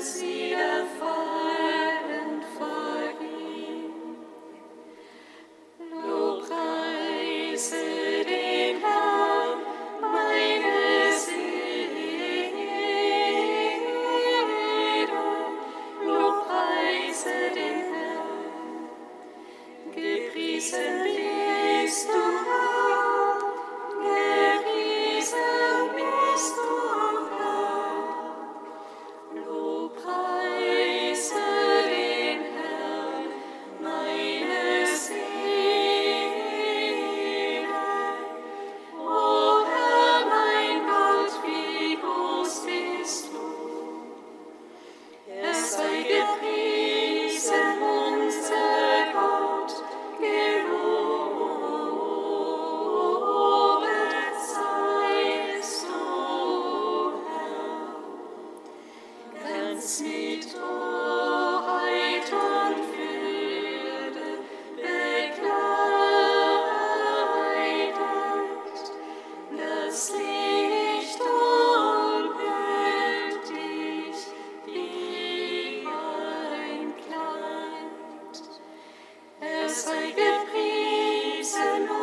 see listen.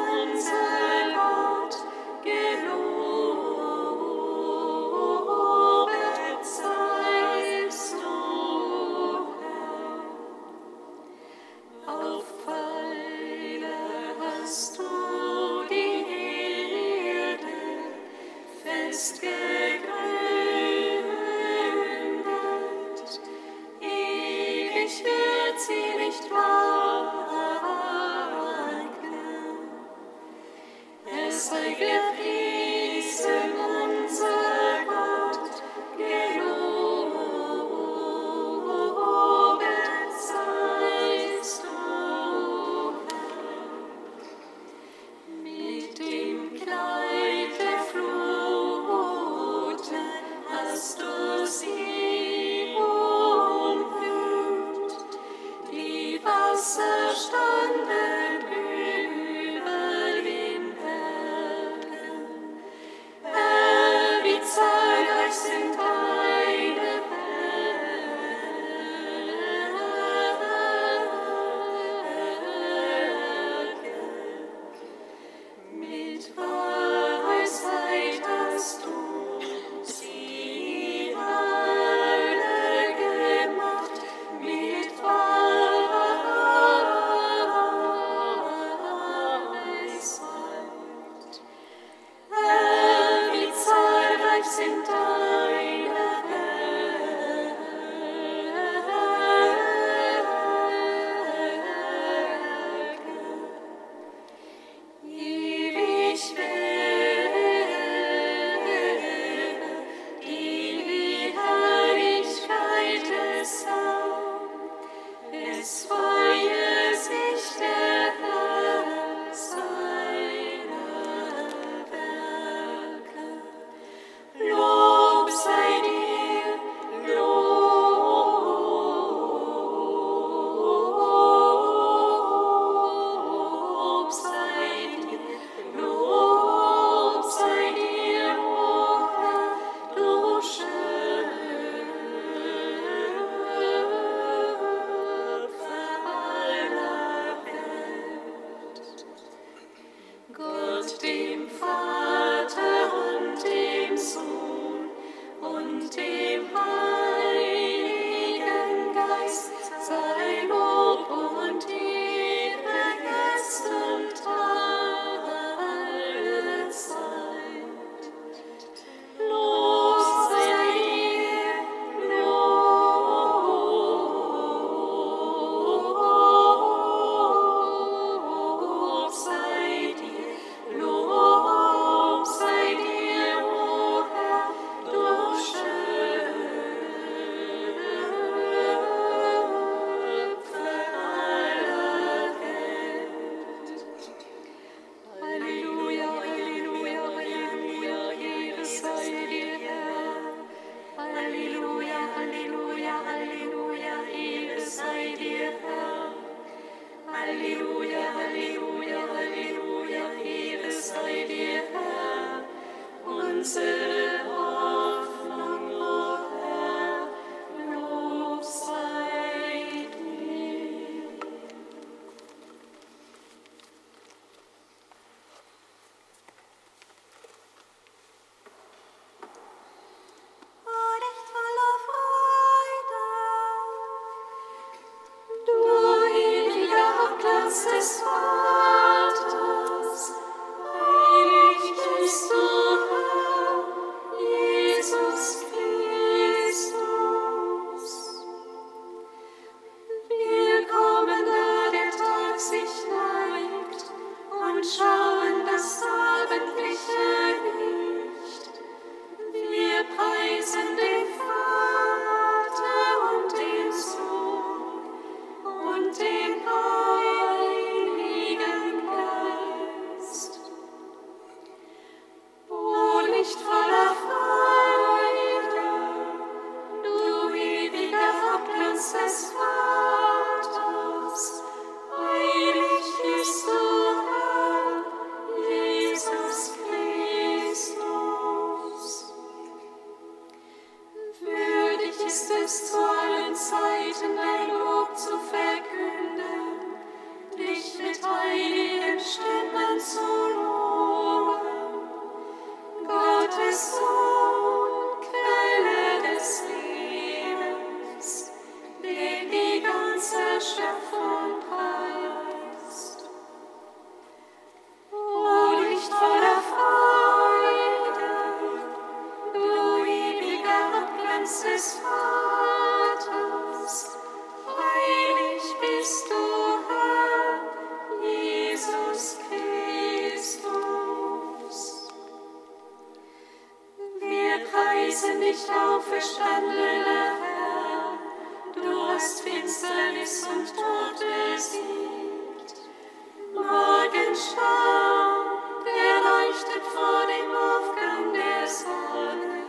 wissen nicht auferstandener Herr, du hast Finsternis und Tod besiegt. Morgenschau, der leuchtet vor dem Aufgang der Sonne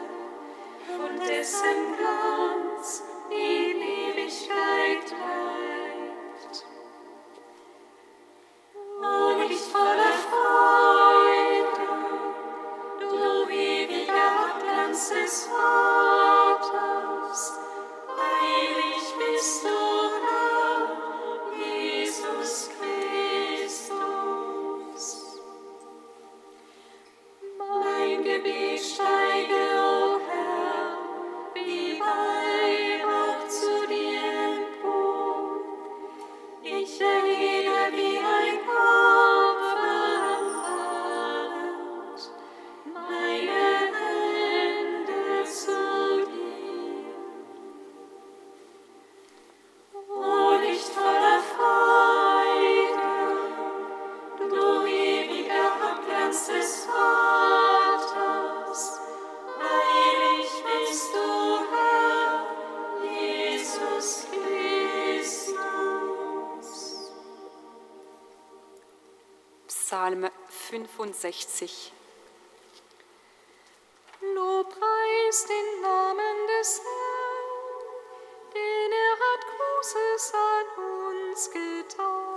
und dessen Glanz in Ewigkeit bleibt. Psalm 65. Lobpreis den Namen des Herrn, denn er hat Großes an uns getan.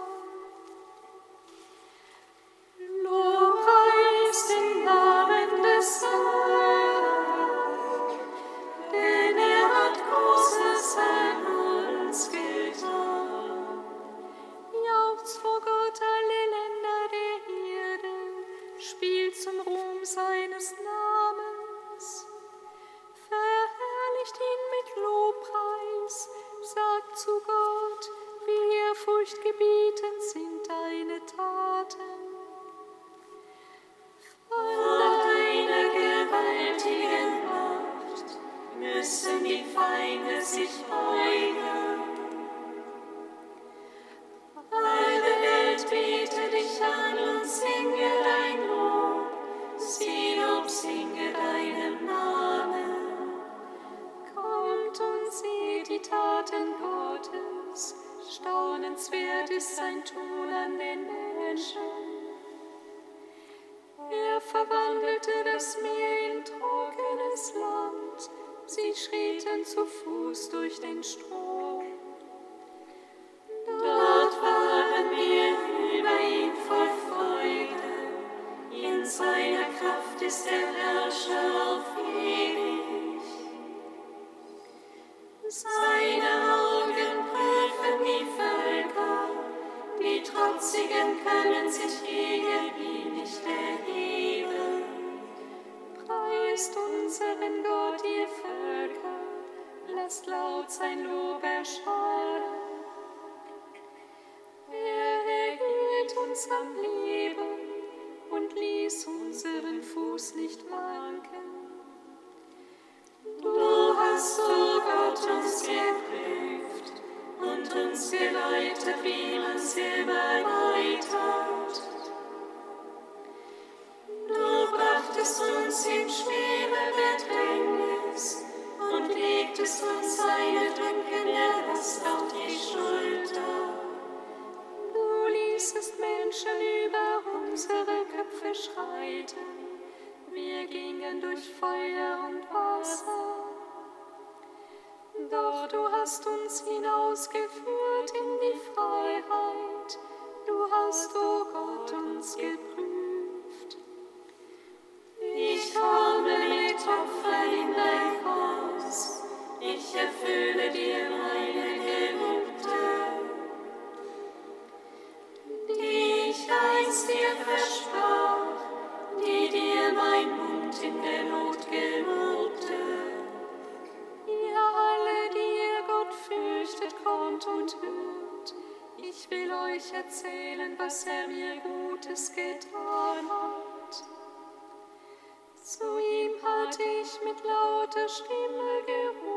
Zu Fuß durch den Strom. ich mit lauter Stimme gerufen.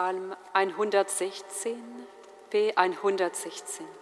Psalm 116, B 116.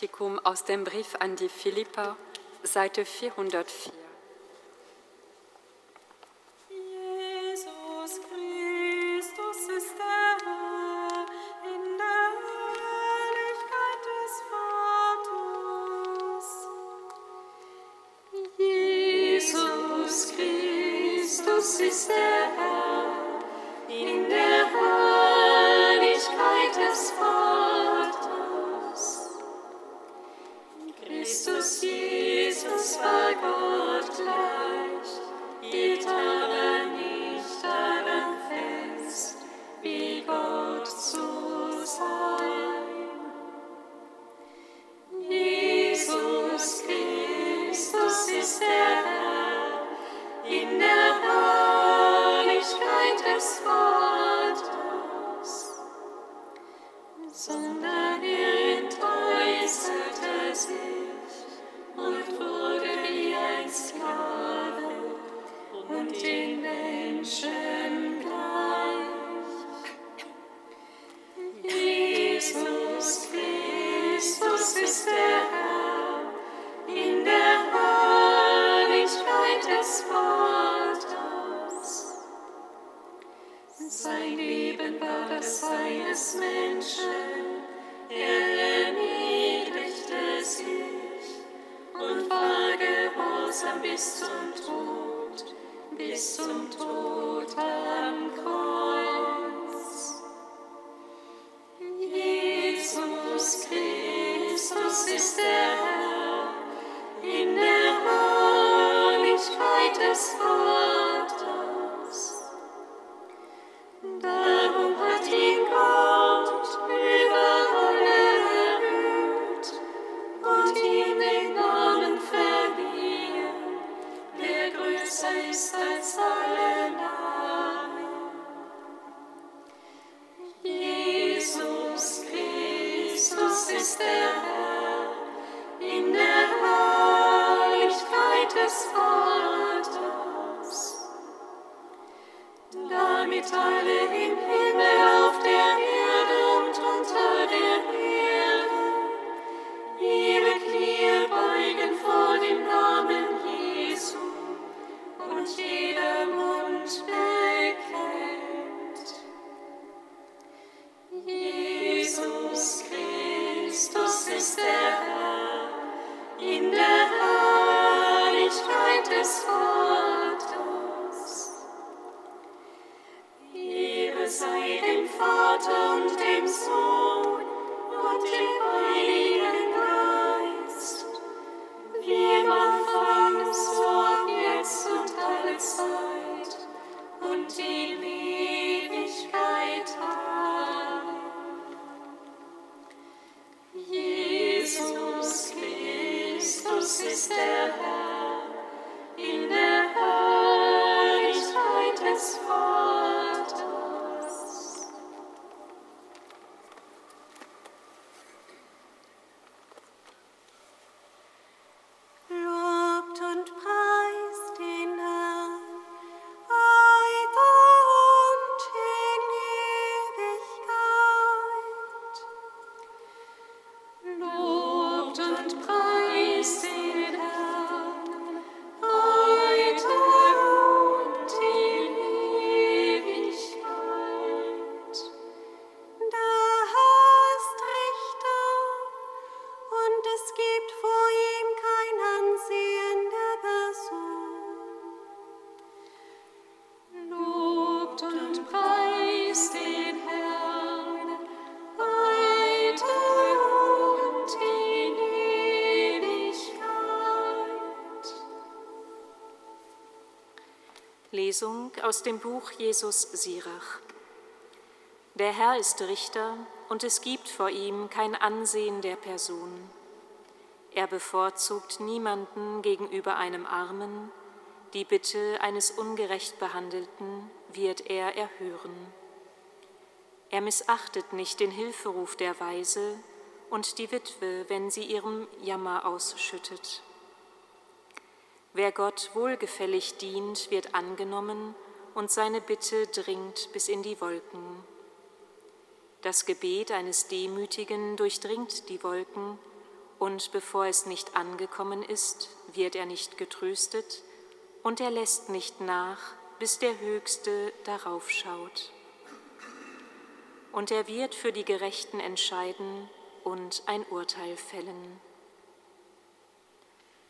Kantikum aus dem Brief an die Philippa, Seite 404. ist er, in der Herrlichkeit des dance. Lesung aus dem Buch Jesus Sirach. Der Herr ist Richter und es gibt vor ihm kein Ansehen der Person. Er bevorzugt niemanden gegenüber einem Armen, die Bitte eines ungerecht Behandelten wird er erhören. Er missachtet nicht den Hilferuf der Weise und die Witwe, wenn sie ihrem Jammer ausschüttet. Wer Gott wohlgefällig dient, wird angenommen und seine Bitte dringt bis in die Wolken. Das Gebet eines Demütigen durchdringt die Wolken Und bevor es nicht angekommen ist, wird er nicht getröstet, und er lässt nicht nach, bis der Höchste darauf schaut. Und er wird für die Gerechten entscheiden und ein Urteil fällen.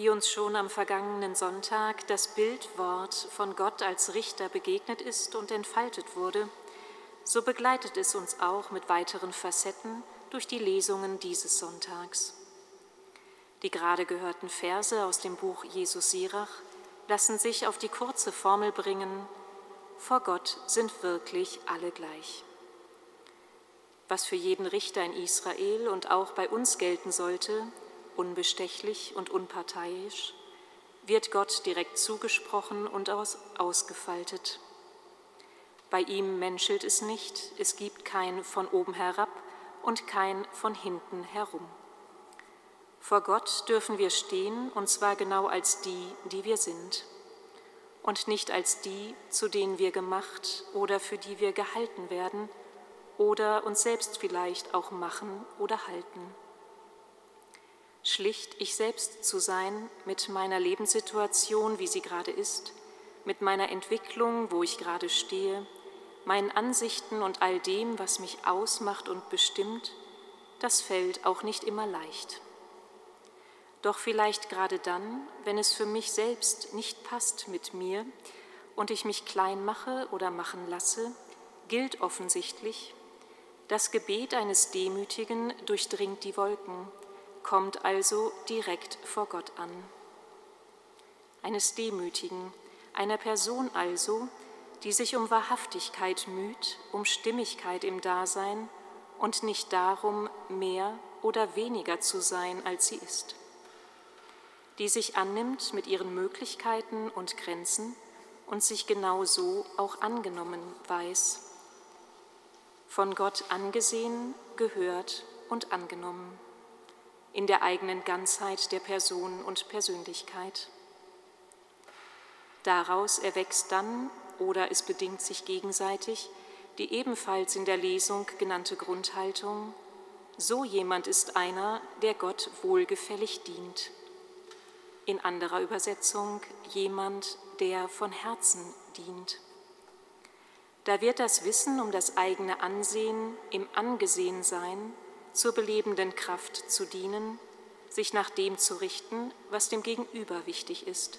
Wie uns schon am vergangenen Sonntag das Bildwort von Gott als Richter begegnet ist und entfaltet wurde, so begleitet es uns auch mit weiteren Facetten durch die Lesungen dieses Sonntags. Die gerade gehörten Verse aus dem Buch Jesus Sirach lassen sich auf die kurze Formel bringen, vor Gott sind wirklich alle gleich. Was für jeden Richter in Israel und auch bei uns gelten sollte, unbestechlich und unparteiisch, wird Gott direkt zugesprochen und aus, ausgefaltet. Bei ihm menschelt es nicht, es gibt kein von oben herab und kein von hinten herum. Vor Gott dürfen wir stehen, und zwar genau als die, die wir sind, und nicht als die, zu denen wir gemacht oder für die wir gehalten werden oder uns selbst vielleicht auch machen oder halten schlicht ich selbst zu sein mit meiner Lebenssituation, wie sie gerade ist, mit meiner Entwicklung, wo ich gerade stehe, meinen Ansichten und all dem, was mich ausmacht und bestimmt, das fällt auch nicht immer leicht. Doch vielleicht gerade dann, wenn es für mich selbst nicht passt mit mir und ich mich klein mache oder machen lasse, gilt offensichtlich, das Gebet eines Demütigen durchdringt die Wolken kommt also direkt vor Gott an. Eines Demütigen, einer Person also, die sich um Wahrhaftigkeit müht, um Stimmigkeit im Dasein und nicht darum, mehr oder weniger zu sein, als sie ist. Die sich annimmt mit ihren Möglichkeiten und Grenzen und sich genau so auch angenommen weiß. Von Gott angesehen, gehört und angenommen in der eigenen Ganzheit der Person und Persönlichkeit. Daraus erwächst dann, oder es bedingt sich gegenseitig, die ebenfalls in der Lesung genannte Grundhaltung, so jemand ist einer, der Gott wohlgefällig dient. In anderer Übersetzung jemand, der von Herzen dient. Da wird das Wissen um das eigene Ansehen im Angesehensein zur belebenden Kraft zu dienen, sich nach dem zu richten, was dem Gegenüber wichtig ist.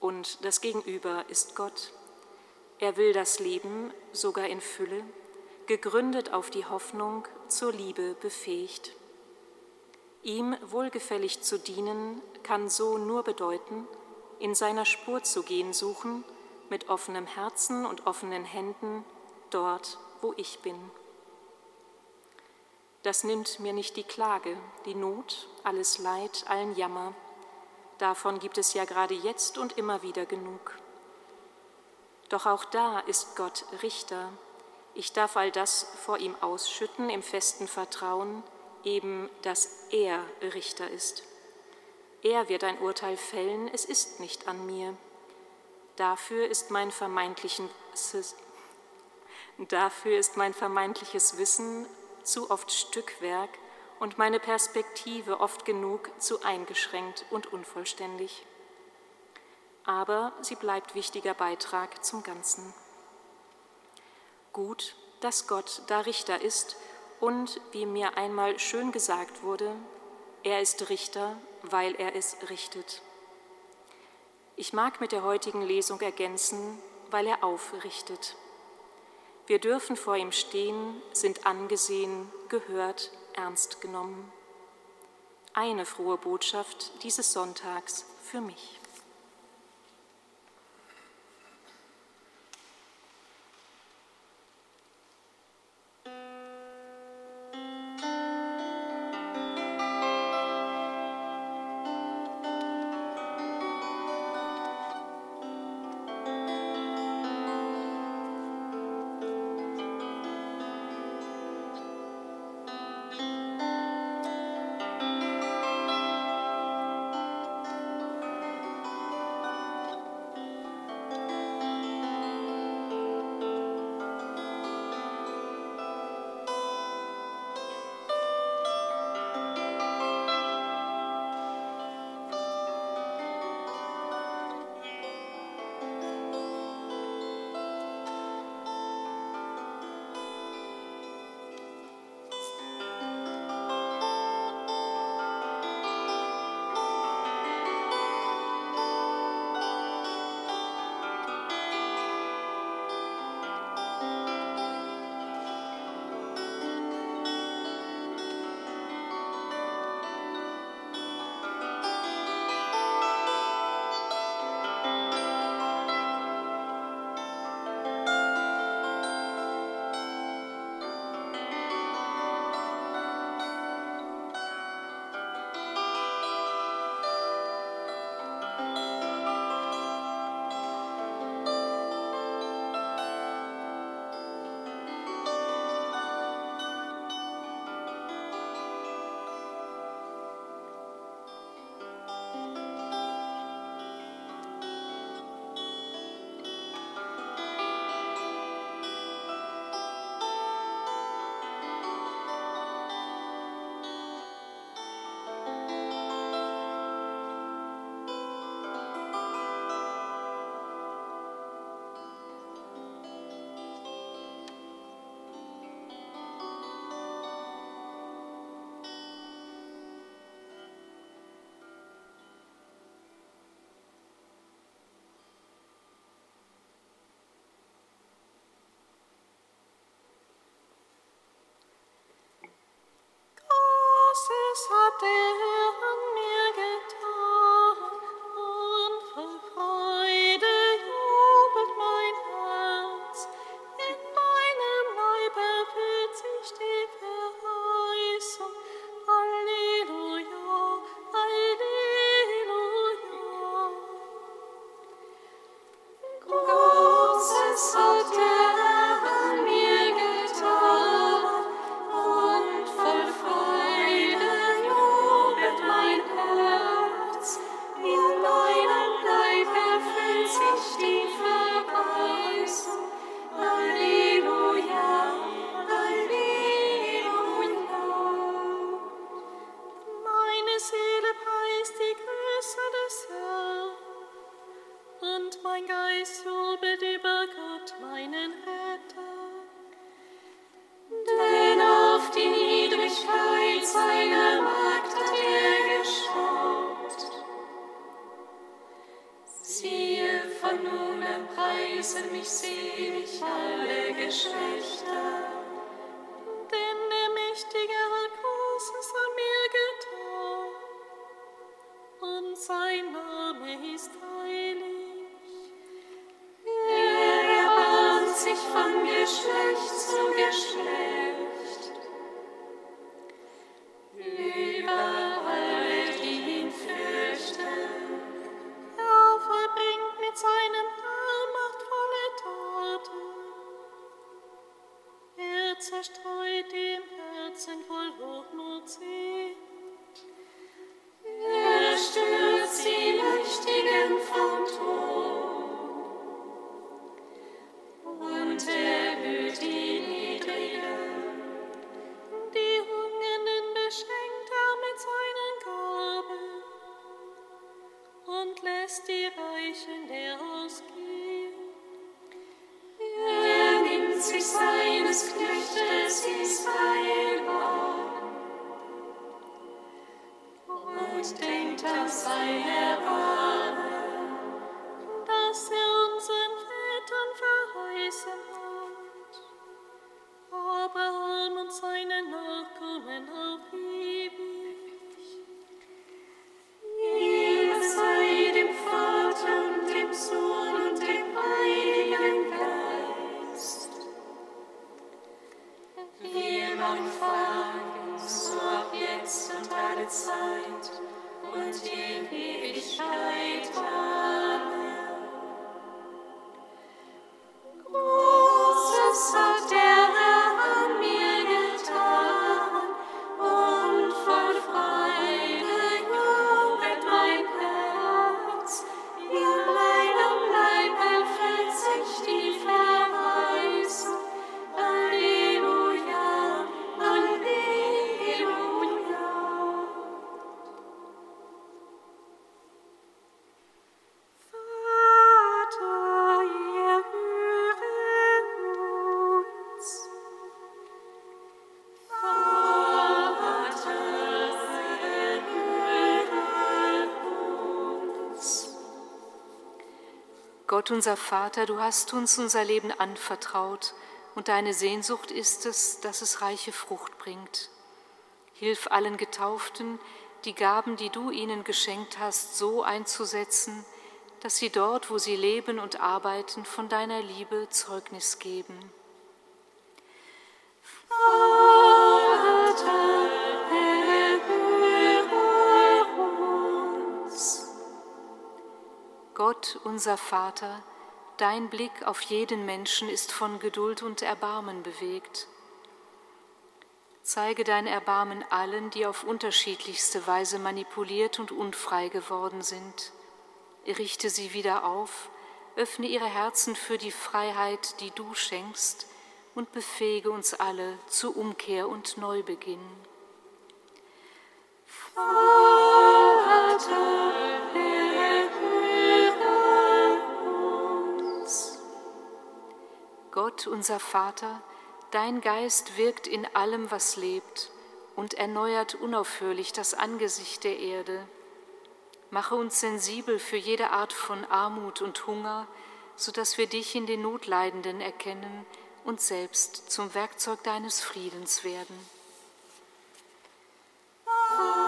und das Gegenüber ist Gott. Er will das Leben sogar in Fülle, gegründet auf die Hoffnung, zur Liebe befähigt. Ihm wohlgefällig zu dienen kann so nur bedeuten, in seiner Spur zu gehen suchen, mit offenem Herzen und offenen Händen, dort, wo ich bin. Das nimmt mir nicht die Klage, die Not, alles Leid, allen Jammer. Davon gibt es ja gerade jetzt und immer wieder genug. Doch auch da ist Gott Richter. Ich darf all das vor ihm ausschütten im festen Vertrauen, eben, dass er Richter ist. Er wird ein Urteil fällen, es ist nicht an mir. Dafür ist mein, vermeintlichen, dafür ist mein vermeintliches Wissen zu oft Stückwerk und meine Perspektive oft genug zu eingeschränkt und unvollständig. Aber sie bleibt wichtiger Beitrag zum Ganzen. Gut, dass Gott da Richter ist und, wie mir einmal schön gesagt wurde, er ist Richter, weil er es richtet. Ich mag mit der heutigen Lesung ergänzen, weil er aufrichtet. Wir dürfen vor ihm stehen, sind angesehen, gehört, ernst genommen. Eine frohe Botschaft dieses Sonntags für mich. Großes Gott unser Vater, du hast uns unser Leben anvertraut und deine Sehnsucht ist es, dass es reiche Frucht bringt. Hilf allen Getauften, die Gaben, die du ihnen geschenkt hast, so einzusetzen, dass sie dort, wo sie leben und arbeiten, von deiner Liebe Zeugnis geben. Unser Vater, dein Blick auf jeden Menschen ist von Geduld und Erbarmen bewegt. Zeige dein Erbarmen allen, die auf unterschiedlichste Weise manipuliert und unfrei geworden sind. Richte sie wieder auf, öffne ihre Herzen für die Freiheit, die du schenkst, und befähige uns alle zu Umkehr und Neubeginn. Vater, Unser Vater, dein Geist wirkt in allem, was lebt und erneuert unaufhörlich das Angesicht der Erde. Mache uns sensibel für jede Art von Armut und Hunger, sodass wir dich in den Notleidenden erkennen und selbst zum Werkzeug deines Friedens werden. starker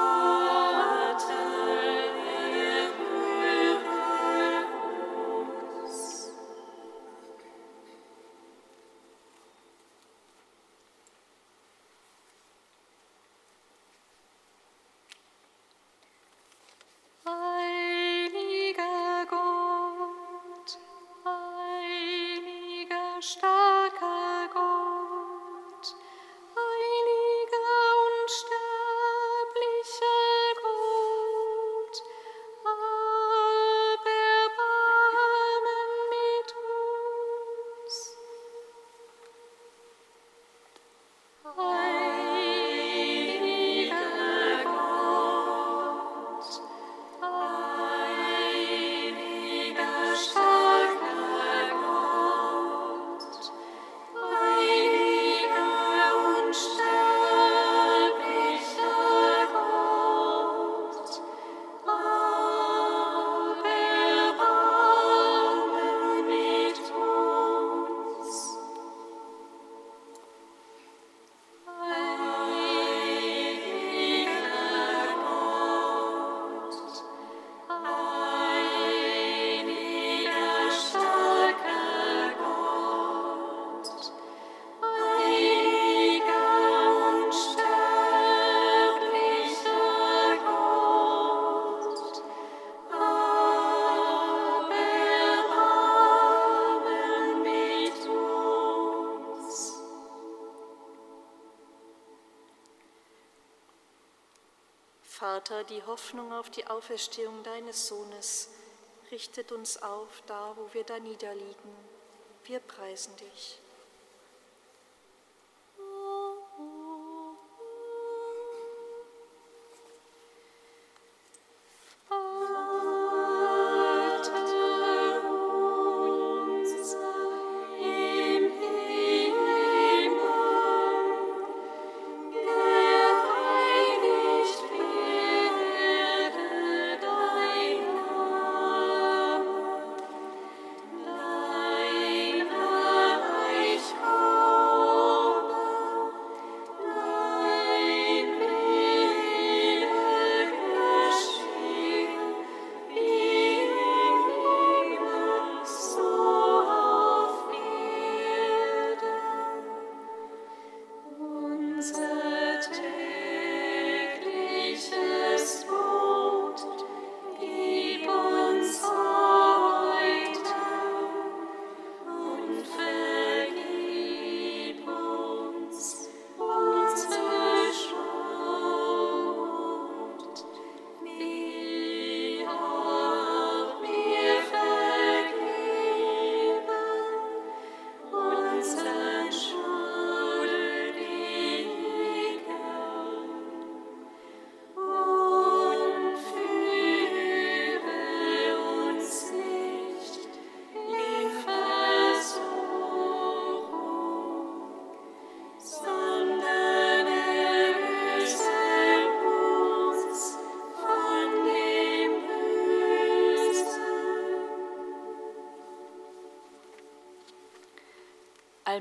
Vater, die Hoffnung auf die Auferstehung deines Sohnes richtet uns auf, da wo wir da niederliegen. Wir preisen dich.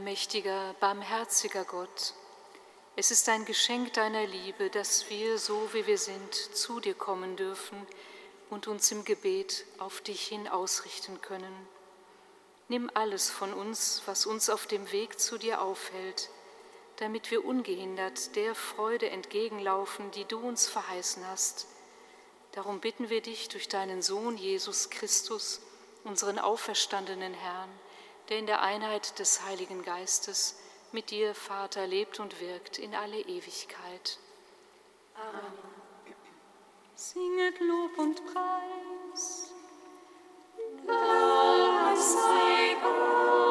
Allmächtiger, barmherziger Gott, es ist ein Geschenk deiner Liebe, dass wir, so wie wir sind, zu dir kommen dürfen und uns im Gebet auf dich hin ausrichten können. Nimm alles von uns, was uns auf dem Weg zu dir aufhält, damit wir ungehindert der Freude entgegenlaufen, die du uns verheißen hast. Darum bitten wir dich durch deinen Sohn Jesus Christus, unseren auferstandenen Herrn, der in der Einheit des Heiligen Geistes mit dir, Vater, lebt und wirkt in alle Ewigkeit. Amen. Singet Lob und Preis. Dank sei Gott.